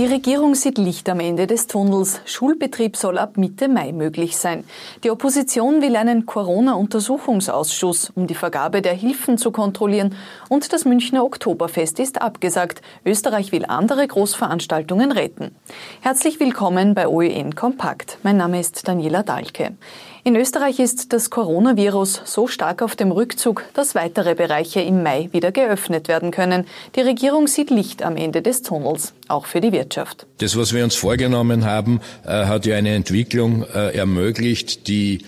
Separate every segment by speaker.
Speaker 1: Die Regierung sieht Licht am Ende des Tunnels. Schulbetrieb soll ab Mitte Mai möglich sein. Die Opposition will einen Corona-Untersuchungsausschuss, um die Vergabe der Hilfen zu kontrollieren. Und das Münchner Oktoberfest ist abgesagt. Österreich will andere Großveranstaltungen retten. Herzlich willkommen bei OEN Kompakt. Mein Name ist Daniela Dahlke. In Österreich ist das Coronavirus so stark auf dem Rückzug, dass weitere Bereiche im Mai wieder geöffnet werden können. Die Regierung sieht Licht am Ende des Tunnels, auch für die Wirtschaft.
Speaker 2: Das, was wir uns vorgenommen haben, äh, hat ja eine Entwicklung äh, ermöglicht, die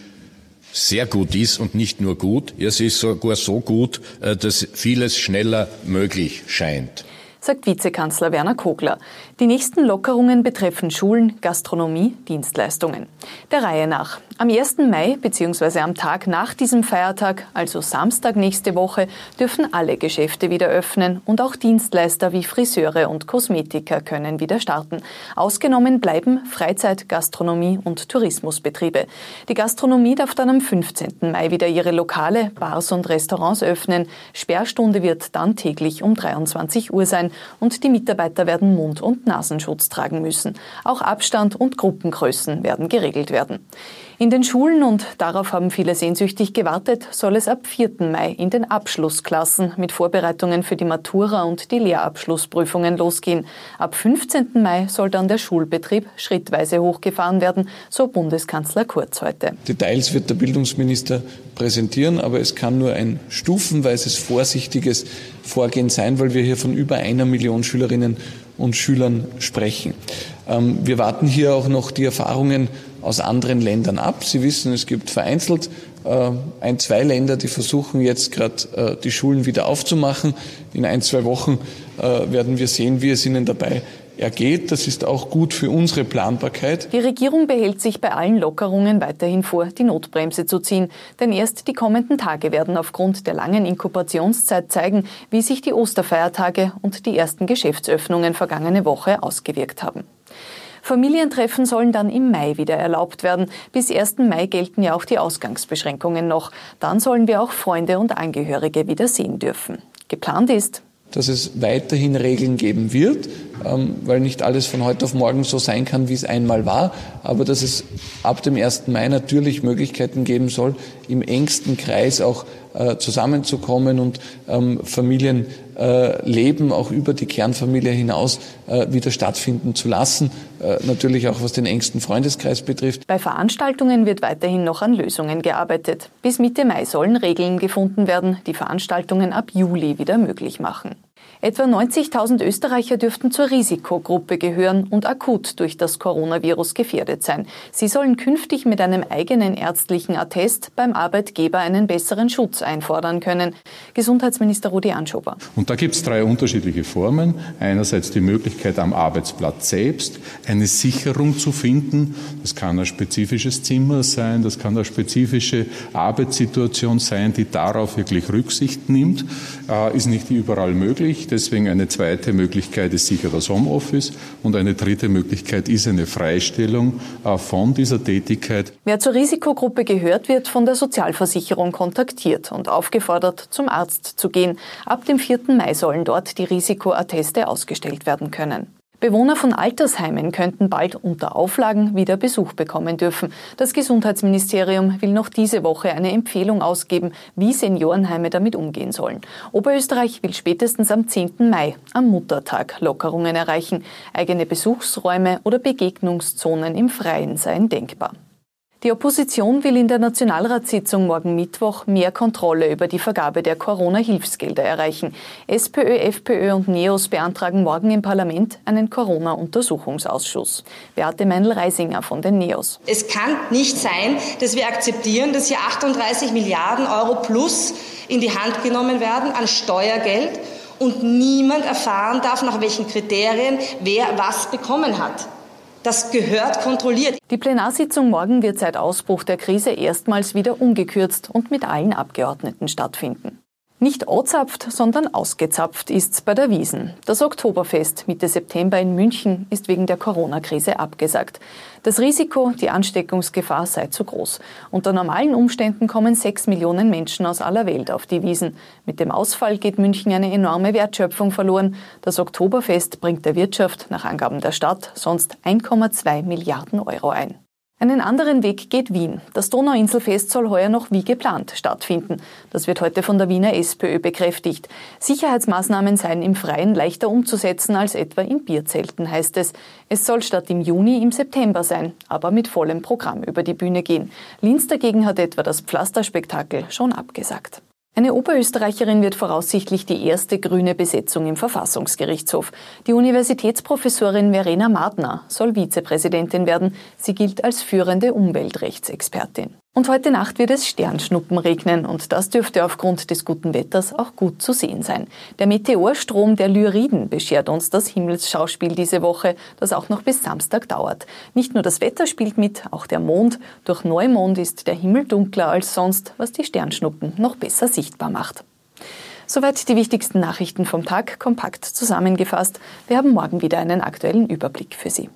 Speaker 2: sehr gut ist und nicht nur gut. Es ist sogar so gut, äh, dass vieles schneller möglich scheint
Speaker 1: sagt Vizekanzler Werner Kogler. Die nächsten Lockerungen betreffen Schulen, Gastronomie, Dienstleistungen. Der Reihe nach. Am 1. Mai bzw. am Tag nach diesem Feiertag, also Samstag nächste Woche, dürfen alle Geschäfte wieder öffnen und auch Dienstleister wie Friseure und Kosmetiker können wieder starten. Ausgenommen bleiben Freizeit, Gastronomie und Tourismusbetriebe. Die Gastronomie darf dann am 15. Mai wieder ihre Lokale, Bars und Restaurants öffnen. Sperrstunde wird dann täglich um 23 Uhr sein und die Mitarbeiter werden Mund- und Nasenschutz tragen müssen. Auch Abstand und Gruppengrößen werden geregelt werden. In den Schulen, und darauf haben viele sehnsüchtig gewartet, soll es ab 4. Mai in den Abschlussklassen mit Vorbereitungen für die Matura und die Lehrabschlussprüfungen losgehen. Ab 15. Mai soll dann der Schulbetrieb schrittweise hochgefahren werden, so Bundeskanzler Kurz heute.
Speaker 3: Details wird der Bildungsminister präsentieren, aber es kann nur ein stufenweises, vorsichtiges Vorgehen sein, weil wir hier von über einer Million Schülerinnen und Schülern sprechen. Ähm, wir warten hier auch noch die Erfahrungen aus anderen Ländern ab. Sie wissen, es gibt vereinzelt äh, ein, zwei Länder, die versuchen jetzt gerade äh, die Schulen wieder aufzumachen. In ein, zwei Wochen äh, werden wir sehen, wie es ihnen dabei ergeht. Das ist auch gut für unsere Planbarkeit.
Speaker 1: Die Regierung behält sich bei allen Lockerungen weiterhin vor, die Notbremse zu ziehen. Denn erst die kommenden Tage werden aufgrund der langen Inkubationszeit zeigen, wie sich die Osterfeiertage und die ersten Geschäftsöffnungen vergangene Woche ausgewirkt haben. Familientreffen sollen dann im Mai wieder erlaubt werden. Bis 1. Mai gelten ja auch die Ausgangsbeschränkungen noch. Dann sollen wir auch Freunde und Angehörige wieder sehen dürfen. Geplant ist,
Speaker 3: dass es weiterhin Regeln geben wird, ähm, weil nicht alles von heute auf morgen so sein kann, wie es einmal war, aber dass es ab dem 1. Mai natürlich Möglichkeiten geben soll, im engsten Kreis auch äh, zusammenzukommen und ähm, Familienleben äh, auch über die Kernfamilie hinaus äh, wieder stattfinden zu lassen. Natürlich auch was den engsten Freundeskreis betrifft.
Speaker 1: Bei Veranstaltungen wird weiterhin noch an Lösungen gearbeitet. Bis Mitte Mai sollen Regeln gefunden werden, die Veranstaltungen ab Juli wieder möglich machen. Etwa 90.000 Österreicher dürften zur Risikogruppe gehören und akut durch das Coronavirus gefährdet sein. Sie sollen künftig mit einem eigenen ärztlichen Attest beim Arbeitgeber einen besseren Schutz einfordern können. Gesundheitsminister Rudi Anschober.
Speaker 4: Und da gibt es drei unterschiedliche Formen. Einerseits die Möglichkeit am Arbeitsplatz selbst eine Sicherung zu finden. Das kann ein spezifisches Zimmer sein, das kann eine spezifische Arbeitssituation sein, die darauf wirklich Rücksicht nimmt. Äh, ist nicht überall möglich. Deswegen eine zweite Möglichkeit ist sicher das Homeoffice und eine dritte Möglichkeit ist eine Freistellung äh, von dieser Tätigkeit.
Speaker 1: Wer zur Risikogruppe gehört, wird von der Sozialversicherung kontaktiert und aufgefordert, zum Arzt zu gehen. Ab dem 4. Mai sollen dort die Risikoatteste ausgestellt werden können. Bewohner von Altersheimen könnten bald unter Auflagen wieder Besuch bekommen dürfen. Das Gesundheitsministerium will noch diese Woche eine Empfehlung ausgeben, wie Seniorenheime damit umgehen sollen. Oberösterreich will spätestens am 10. Mai, am Muttertag, Lockerungen erreichen. Eigene Besuchsräume oder Begegnungszonen im Freien seien denkbar. Die Opposition will in der Nationalratssitzung morgen Mittwoch mehr Kontrolle über die Vergabe der Corona-Hilfsgelder erreichen. SPÖ, FPÖ und NEOS beantragen morgen im Parlament einen Corona-Untersuchungsausschuss. Beate Meinl-Reisinger von den NEOS.
Speaker 5: Es kann nicht sein, dass wir akzeptieren, dass hier 38 Milliarden Euro plus in die Hand genommen werden an Steuergeld und niemand erfahren darf, nach welchen Kriterien wer was bekommen hat. Das gehört kontrolliert.
Speaker 1: Die Plenarsitzung morgen wird seit Ausbruch der Krise erstmals wieder ungekürzt und mit allen Abgeordneten stattfinden. Nicht ozapft, sondern ausgezapft ist's bei der Wiesen. Das Oktoberfest Mitte September in München ist wegen der Corona-Krise abgesagt. Das Risiko, die Ansteckungsgefahr sei zu groß. Unter normalen Umständen kommen sechs Millionen Menschen aus aller Welt auf die Wiesen. Mit dem Ausfall geht München eine enorme Wertschöpfung verloren. Das Oktoberfest bringt der Wirtschaft nach Angaben der Stadt sonst 1,2 Milliarden Euro ein. Einen anderen Weg geht Wien. Das Donauinselfest soll heuer noch wie geplant stattfinden. Das wird heute von der Wiener SPÖ bekräftigt. Sicherheitsmaßnahmen seien im Freien leichter umzusetzen als etwa in Bierzelten, heißt es. Es soll statt im Juni im September sein, aber mit vollem Programm über die Bühne gehen. Linz dagegen hat etwa das Pflasterspektakel schon abgesagt. Eine Oberösterreicherin wird voraussichtlich die erste grüne Besetzung im Verfassungsgerichtshof. Die Universitätsprofessorin Verena Martner soll Vizepräsidentin werden. Sie gilt als führende Umweltrechtsexpertin. Und heute Nacht wird es Sternschnuppen regnen und das dürfte aufgrund des guten Wetters auch gut zu sehen sein. Der Meteorstrom der Lyriden beschert uns das Himmelsschauspiel diese Woche, das auch noch bis Samstag dauert. Nicht nur das Wetter spielt mit, auch der Mond. Durch Neumond ist der Himmel dunkler als sonst, was die Sternschnuppen noch besser sichtbar macht. Soweit die wichtigsten Nachrichten vom Tag kompakt zusammengefasst. Wir haben morgen wieder einen aktuellen Überblick für Sie.